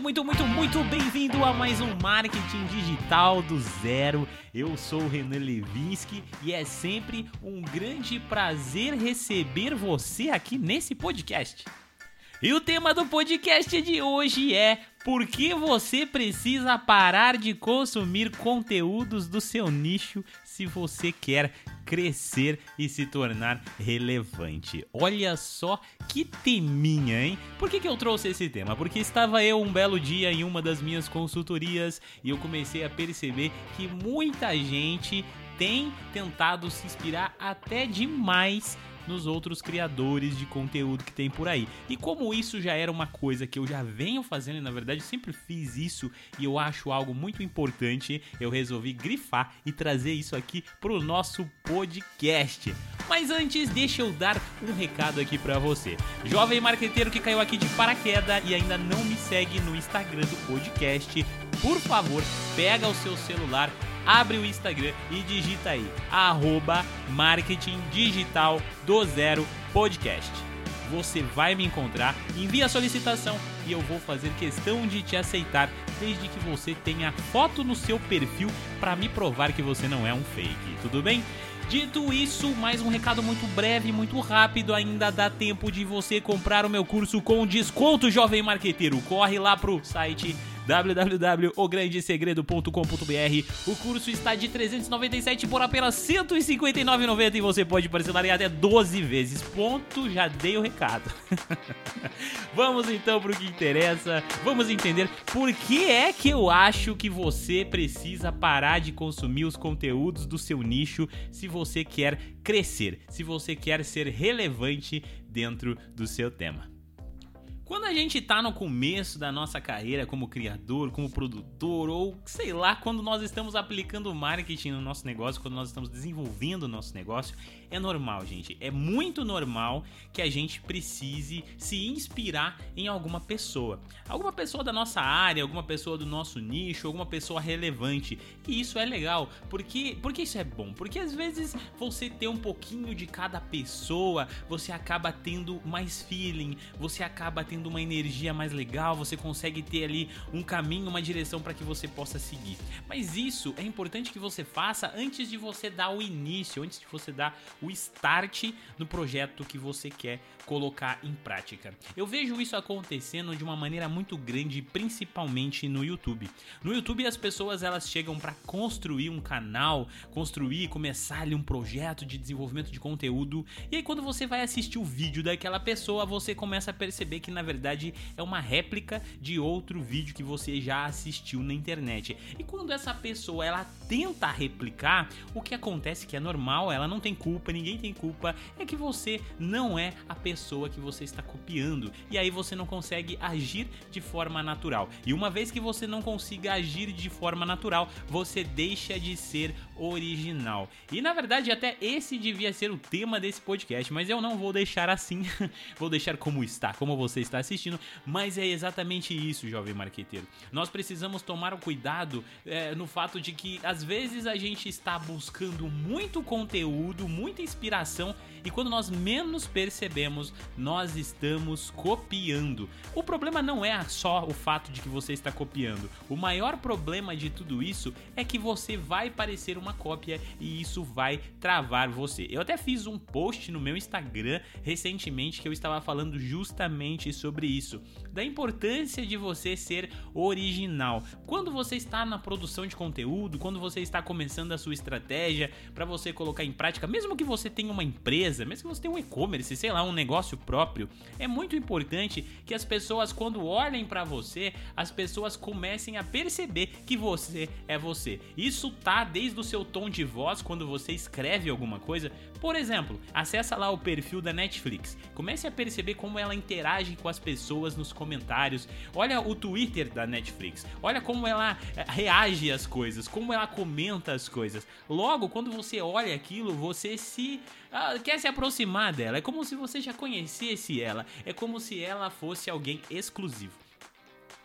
muito, muito, muito, muito bem-vindo a mais um Marketing Digital do Zero. Eu sou o Renan Levinsky e é sempre um grande prazer receber você aqui nesse podcast. E o tema do podcast de hoje é por que você precisa parar de consumir conteúdos do seu nicho se você quer crescer e se tornar relevante. Olha só que teminha, hein? Por que, que eu trouxe esse tema? Porque estava eu um belo dia em uma das minhas consultorias e eu comecei a perceber que muita gente tem tentado se inspirar até demais nos outros criadores de conteúdo que tem por aí. E como isso já era uma coisa que eu já venho fazendo, e na verdade sempre fiz isso e eu acho algo muito importante, eu resolvi grifar e trazer isso aqui pro nosso podcast. Mas antes, deixa eu dar um recado aqui para você. Jovem marqueteiro que caiu aqui de paraquedas e ainda não me segue no Instagram do podcast, por favor, pega o seu celular abre o Instagram e digita aí, arroba marketing digital do zero podcast. Você vai me encontrar, envia a solicitação e eu vou fazer questão de te aceitar, desde que você tenha foto no seu perfil para me provar que você não é um fake, tudo bem? Dito isso, mais um recado muito breve, muito rápido. Ainda dá tempo de você comprar o meu curso com desconto, jovem marqueteiro. Corre lá pro site www.ograndesegredo.com.br. O curso está de 397 por apenas 159,90 e você pode parcelar em até 12 vezes. Ponto, já dei o recado. Vamos então para o que interessa. Vamos entender por que é que eu acho que você precisa parar de consumir os conteúdos do seu nicho se você quer crescer, se você quer ser relevante dentro do seu tema. Quando a gente tá no começo da nossa carreira como criador, como produtor, ou sei lá, quando nós estamos aplicando marketing no nosso negócio, quando nós estamos desenvolvendo o nosso negócio, é normal, gente. É muito normal que a gente precise se inspirar em alguma pessoa. Alguma pessoa da nossa área, alguma pessoa do nosso nicho, alguma pessoa relevante. E isso é legal. Porque, porque isso é bom? Porque às vezes você ter um pouquinho de cada pessoa, você acaba tendo mais feeling, você acaba tendo uma energia mais legal, você consegue ter ali um caminho, uma direção para que você possa seguir. Mas isso é importante que você faça antes de você dar o início, antes de você dar o start no projeto que você quer colocar em prática. Eu vejo isso acontecendo de uma maneira muito grande, principalmente no YouTube. No YouTube as pessoas elas chegam para construir um canal, construir, começar ali um projeto de desenvolvimento de conteúdo, e aí quando você vai assistir o vídeo daquela pessoa, você começa a perceber que na verdade é uma réplica de outro vídeo que você já assistiu na internet. E quando essa pessoa ela tenta replicar, o que acontece que é normal, ela não tem culpa, ninguém tem culpa, é que você não é a pessoa que você está copiando e aí você não consegue agir de forma natural. E uma vez que você não consiga agir de forma natural, você deixa de ser original. E na verdade, até esse devia ser o tema desse podcast, mas eu não vou deixar assim. vou deixar como está, como você está assistindo. Mas é exatamente isso, jovem marqueteiro. Nós precisamos tomar o cuidado é, no fato de que às vezes a gente está buscando muito conteúdo, muita inspiração e quando nós menos percebemos, nós estamos copiando. O problema não é só o fato de que você está copiando. O maior problema de tudo isso é que você vai parecer uma cópia e isso vai travar você. Eu até fiz um post no meu Instagram recentemente que eu estava falando justamente sobre isso, da importância de você ser original. Quando você está na produção de conteúdo, quando você está começando a sua estratégia para você colocar em prática, mesmo que você tenha uma empresa empresa, mesmo que você tenha um e-commerce, sei lá, um negócio próprio, é muito importante que as pessoas, quando olhem para você, as pessoas comecem a perceber que você é você. Isso tá desde o seu tom de voz quando você escreve alguma coisa. Por exemplo, acessa lá o perfil da Netflix. Comece a perceber como ela interage com as pessoas nos comentários. Olha o Twitter da Netflix. Olha como ela eh, reage às coisas, como ela comenta as coisas. Logo, quando você olha aquilo, você se ah, quer se aproximar dela. É como se você já conhecesse ela. É como se ela fosse alguém exclusivo.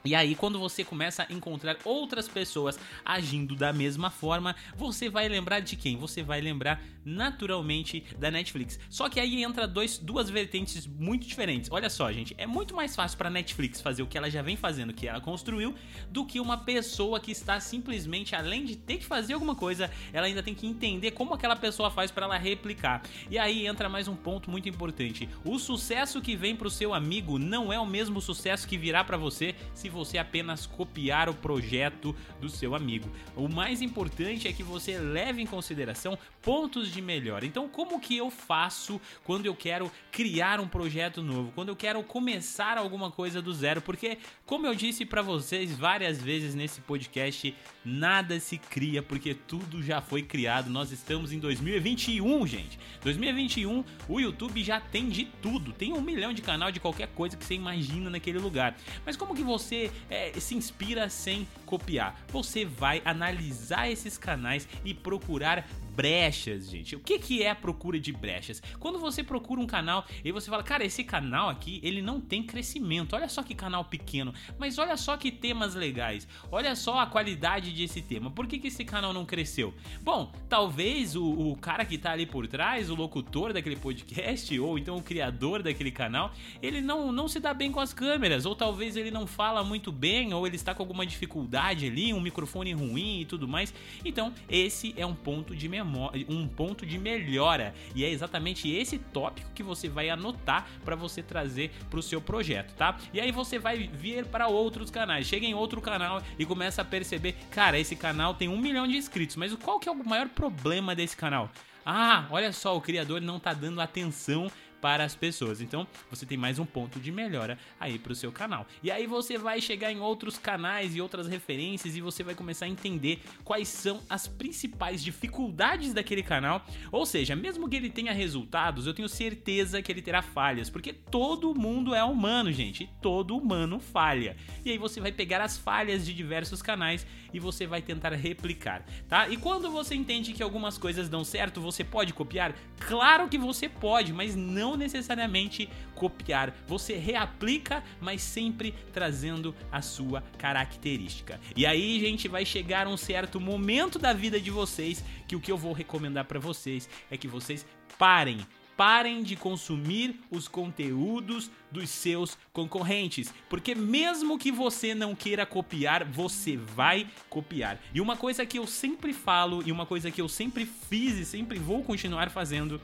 E aí, quando você começa a encontrar outras pessoas agindo da mesma forma, você vai lembrar de quem? Você vai lembrar naturalmente da Netflix. Só que aí entra dois, duas vertentes muito diferentes. Olha só, gente, é muito mais fácil para Netflix fazer o que ela já vem fazendo, que ela construiu, do que uma pessoa que está simplesmente além de ter que fazer alguma coisa, ela ainda tem que entender como aquela pessoa faz para ela replicar. E aí entra mais um ponto muito importante. O sucesso que vem pro seu amigo não é o mesmo sucesso que virá para você se você apenas copiar o projeto do seu amigo. O mais importante é que você leve em consideração pontos de melhora. Então, como que eu faço quando eu quero criar um projeto novo, quando eu quero começar alguma coisa do zero? Porque, como eu disse para vocês várias vezes nesse podcast, nada se cria porque tudo já foi criado. Nós estamos em 2021, gente. 2021, o YouTube já tem de tudo. Tem um milhão de canal de qualquer coisa que você imagina naquele lugar. Mas como que você é, se inspira sem copiar? Você vai analisar esses canais e procurar brechas, gente. O que, que é a procura de brechas? Quando você procura um canal e você fala, cara, esse canal aqui, ele não tem crescimento. Olha só que canal pequeno, mas olha só que temas legais. Olha só a qualidade desse tema. Por que, que esse canal não cresceu? Bom, talvez o, o cara que tá ali por trás, o locutor daquele podcast, ou então o criador daquele canal, ele não, não se dá bem com as câmeras, ou talvez ele não fala muito bem, ou ele está com alguma dificuldade ali, um microfone ruim e tudo mais. Então, esse é um ponto de memória um ponto de melhora. E é exatamente esse tópico que você vai anotar para você trazer para o seu projeto, tá? E aí você vai vir para outros canais. Chega em outro canal e começa a perceber, cara, esse canal tem um milhão de inscritos, mas qual que é o maior problema desse canal? Ah, olha só, o criador não tá dando atenção para as pessoas. Então, você tem mais um ponto de melhora aí para o seu canal. E aí você vai chegar em outros canais e outras referências e você vai começar a entender quais são as principais dificuldades daquele canal. Ou seja, mesmo que ele tenha resultados, eu tenho certeza que ele terá falhas, porque todo mundo é humano, gente, todo humano falha. E aí você vai pegar as falhas de diversos canais e você vai tentar replicar, tá? E quando você entende que algumas coisas dão certo, você pode copiar? Claro que você pode, mas não não necessariamente copiar. Você reaplica, mas sempre trazendo a sua característica. E aí, gente, vai chegar um certo momento da vida de vocês que o que eu vou recomendar para vocês é que vocês parem parem de consumir os conteúdos dos seus concorrentes, porque mesmo que você não queira copiar, você vai copiar. E uma coisa que eu sempre falo e uma coisa que eu sempre fiz e sempre vou continuar fazendo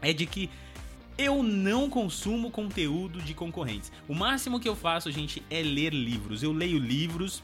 é de que eu não consumo conteúdo de concorrentes. O máximo que eu faço, gente, é ler livros. Eu leio livros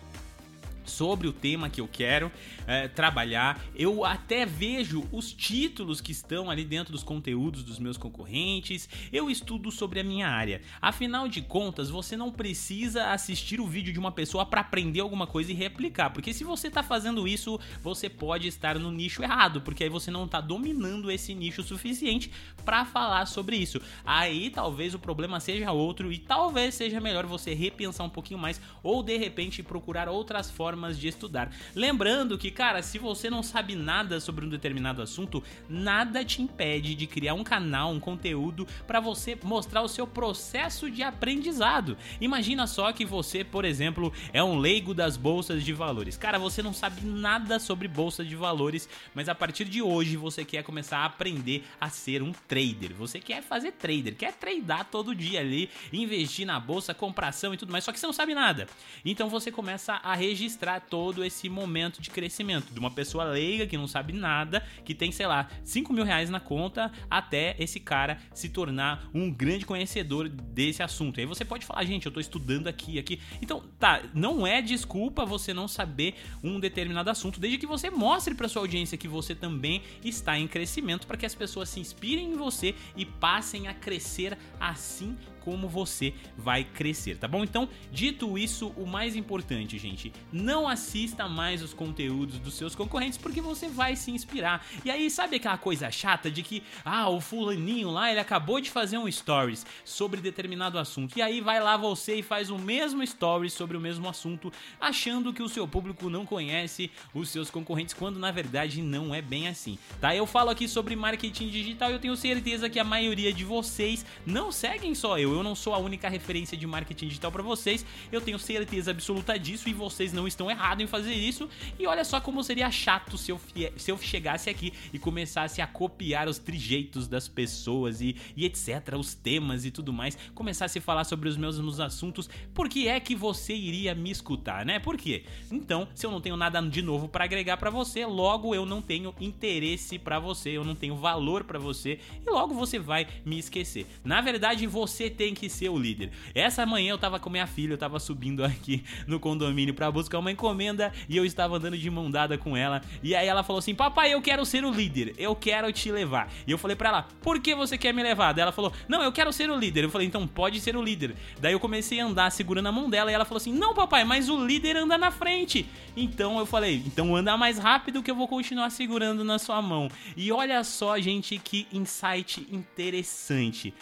sobre o tema que eu quero é, trabalhar. Eu até vejo os títulos que estão ali dentro dos conteúdos dos meus concorrentes. Eu estudo sobre a minha área. Afinal de contas, você não precisa assistir o vídeo de uma pessoa para aprender alguma coisa e replicar, porque se você está fazendo isso, você pode estar no nicho errado, porque aí você não está dominando esse nicho suficiente para falar sobre isso. Aí talvez o problema seja outro e talvez seja melhor você repensar um pouquinho mais ou de repente procurar outras formas formas de estudar. Lembrando que, cara, se você não sabe nada sobre um determinado assunto, nada te impede de criar um canal, um conteúdo para você mostrar o seu processo de aprendizado. Imagina só que você, por exemplo, é um leigo das bolsas de valores. Cara, você não sabe nada sobre bolsa de valores, mas a partir de hoje você quer começar a aprender a ser um trader. Você quer fazer trader, quer tradar todo dia ali, investir na bolsa, compração e tudo mais, só que você não sabe nada. Então você começa a registrar mostrar todo esse momento de crescimento de uma pessoa leiga que não sabe nada, que tem, sei lá, 5 mil reais na conta, até esse cara se tornar um grande conhecedor desse assunto. Aí você pode falar, gente, eu tô estudando aqui, aqui. Então, tá, não é desculpa você não saber um determinado assunto, desde que você mostre para sua audiência que você também está em crescimento, para que as pessoas se inspirem em você e passem a crescer assim como você vai crescer, tá bom? Então, dito isso, o mais importante, gente, não assista mais os conteúdos dos seus concorrentes porque você vai se inspirar. E aí, sabe aquela coisa chata de que, ah, o fulaninho lá, ele acabou de fazer um stories sobre determinado assunto. E aí vai lá você e faz o mesmo stories sobre o mesmo assunto, achando que o seu público não conhece os seus concorrentes, quando na verdade não é bem assim. Tá? Eu falo aqui sobre marketing digital e eu tenho certeza que a maioria de vocês não seguem só eu eu não sou a única referência de marketing digital para vocês. Eu tenho certeza absoluta disso e vocês não estão errados em fazer isso. E olha só como seria chato se eu, se eu chegasse aqui e começasse a copiar os trijeitos das pessoas e, e etc, os temas e tudo mais, começasse a falar sobre os mesmos assuntos. Por que é que você iria me escutar, né? Por quê? Então, se eu não tenho nada de novo para agregar para você, logo eu não tenho interesse para você, eu não tenho valor para você e logo você vai me esquecer. Na verdade, você tem que ser o líder. Essa manhã eu tava com minha filha, eu tava subindo aqui no condomínio para buscar uma encomenda e eu estava andando de mão dada com ela. E aí ela falou assim: "Papai, eu quero ser o líder. Eu quero te levar". E eu falei para ela: "Por que você quer me levar?". Daí ela falou: "Não, eu quero ser o líder". Eu falei: "Então pode ser o líder". Daí eu comecei a andar segurando a mão dela e ela falou assim: "Não, papai, mas o líder anda na frente". Então eu falei: "Então anda mais rápido que eu vou continuar segurando na sua mão". E olha só, gente, que insight interessante.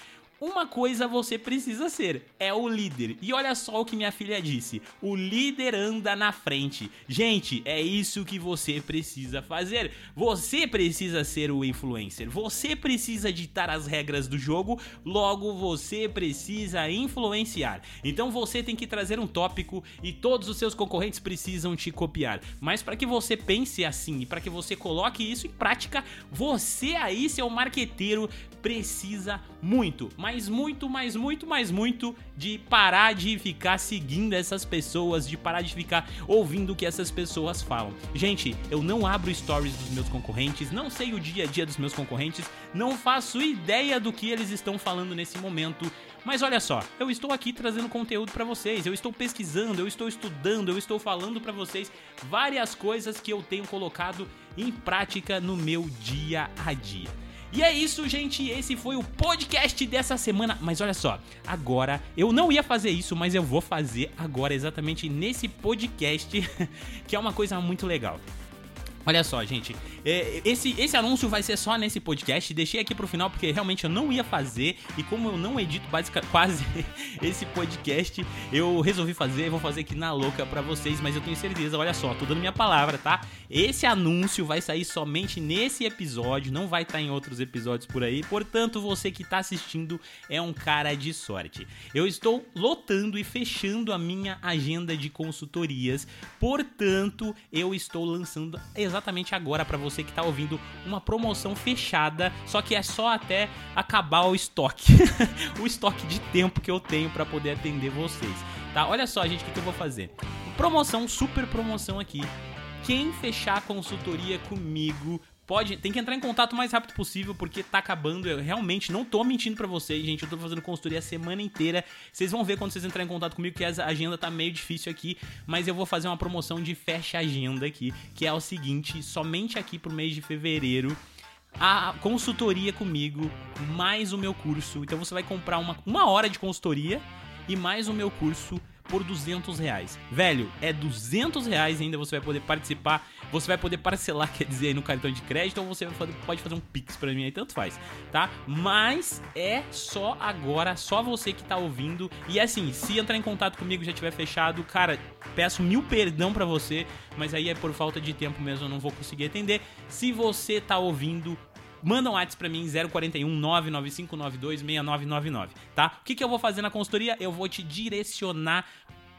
Uma coisa você precisa ser, é o líder. E olha só o que minha filha disse: o líder anda na frente. Gente, é isso que você precisa fazer. Você precisa ser o influencer. Você precisa ditar as regras do jogo, logo você precisa influenciar. Então você tem que trazer um tópico e todos os seus concorrentes precisam te copiar. Mas para que você pense assim e para que você coloque isso em prática, você aí, seu marqueteiro, precisa muito, mas muito, mais muito, mais muito de parar de ficar seguindo essas pessoas, de parar de ficar ouvindo o que essas pessoas falam. Gente, eu não abro stories dos meus concorrentes, não sei o dia a dia dos meus concorrentes, não faço ideia do que eles estão falando nesse momento. Mas olha só, eu estou aqui trazendo conteúdo para vocês, eu estou pesquisando, eu estou estudando, eu estou falando para vocês várias coisas que eu tenho colocado em prática no meu dia a dia. E é isso, gente. Esse foi o podcast dessa semana. Mas olha só, agora eu não ia fazer isso, mas eu vou fazer agora exatamente nesse podcast, que é uma coisa muito legal. Olha só, gente, é, esse, esse anúncio vai ser só nesse podcast. Deixei aqui pro final porque realmente eu não ia fazer. E como eu não edito basicamente quase esse podcast, eu resolvi fazer. Vou fazer aqui na louca pra vocês. Mas eu tenho certeza, olha só, tô dando minha palavra, tá? Esse anúncio vai sair somente nesse episódio, não vai estar tá em outros episódios por aí. Portanto, você que tá assistindo é um cara de sorte. Eu estou lotando e fechando a minha agenda de consultorias. Portanto, eu estou lançando agora para você que tá ouvindo uma promoção fechada, só que é só até acabar o estoque. o estoque de tempo que eu tenho para poder atender vocês. Tá? Olha só, gente, o que, que eu vou fazer. Promoção, super promoção aqui. Quem fechar a consultoria comigo pode, tem que entrar em contato o mais rápido possível, porque tá acabando. Eu realmente não tô mentindo para vocês, gente. Eu tô fazendo consultoria a semana inteira. Vocês vão ver quando vocês entrarem em contato comigo que a agenda tá meio difícil aqui, mas eu vou fazer uma promoção de fecha agenda aqui, que é o seguinte, somente aqui pro mês de fevereiro a consultoria comigo, mais o meu curso. Então você vai comprar uma, uma hora de consultoria e mais o meu curso por 200 reais. Velho, é 200 reais ainda você vai poder participar. Você vai poder parcelar, quer dizer, no cartão de crédito, ou você pode fazer um Pix pra mim aí, tanto faz, tá? Mas é só agora, só você que tá ouvindo. E assim, se entrar em contato comigo já tiver fechado, cara, peço mil perdão para você, mas aí é por falta de tempo mesmo, eu não vou conseguir atender. Se você tá ouvindo, manda um WhatsApp pra mim, 041 99592 6999, tá? O que, que eu vou fazer na consultoria? Eu vou te direcionar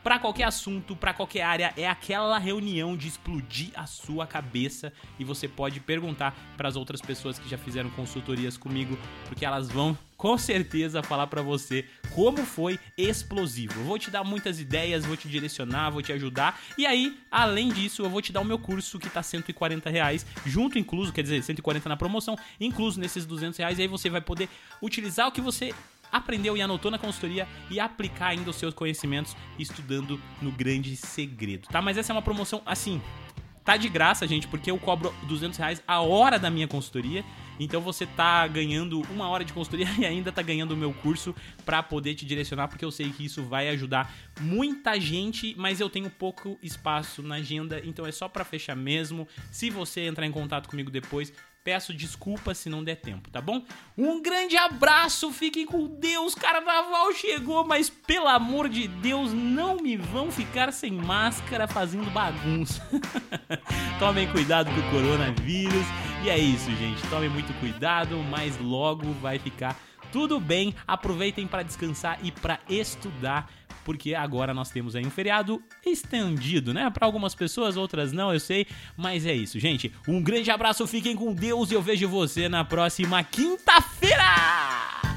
para qualquer assunto, para qualquer área, é aquela reunião de explodir a sua cabeça e você pode perguntar para as outras pessoas que já fizeram consultorias comigo, porque elas vão com certeza falar para você como foi explosivo. Eu vou te dar muitas ideias, vou te direcionar, vou te ajudar. E aí, além disso, eu vou te dar o meu curso que tá 140 reais, junto incluso, quer dizer, 140 na promoção, incluso nesses 200 reais. E aí você vai poder utilizar o que você aprendeu e anotou na consultoria e aplicar ainda os seus conhecimentos estudando no grande segredo, tá? Mas essa é uma promoção assim, tá de graça, gente, porque eu cobro 200 reais a hora da minha consultoria. Então você tá ganhando uma hora de consultoria e ainda tá ganhando o meu curso para poder te direcionar, porque eu sei que isso vai ajudar muita gente, mas eu tenho pouco espaço na agenda, então é só para fechar mesmo. Se você entrar em contato comigo depois, Peço desculpas se não der tempo, tá bom? Um grande abraço, fiquem com Deus. Carnaval chegou, mas pelo amor de Deus, não me vão ficar sem máscara fazendo bagunça. Tomem cuidado com o coronavírus. E é isso, gente. Tomem muito cuidado, mas logo vai ficar tudo bem, aproveitem para descansar e para estudar porque agora nós temos aí um feriado estendido, né? Para algumas pessoas, outras não, eu sei, mas é isso, gente. Um grande abraço, fiquem com Deus e eu vejo você na próxima quinta-feira!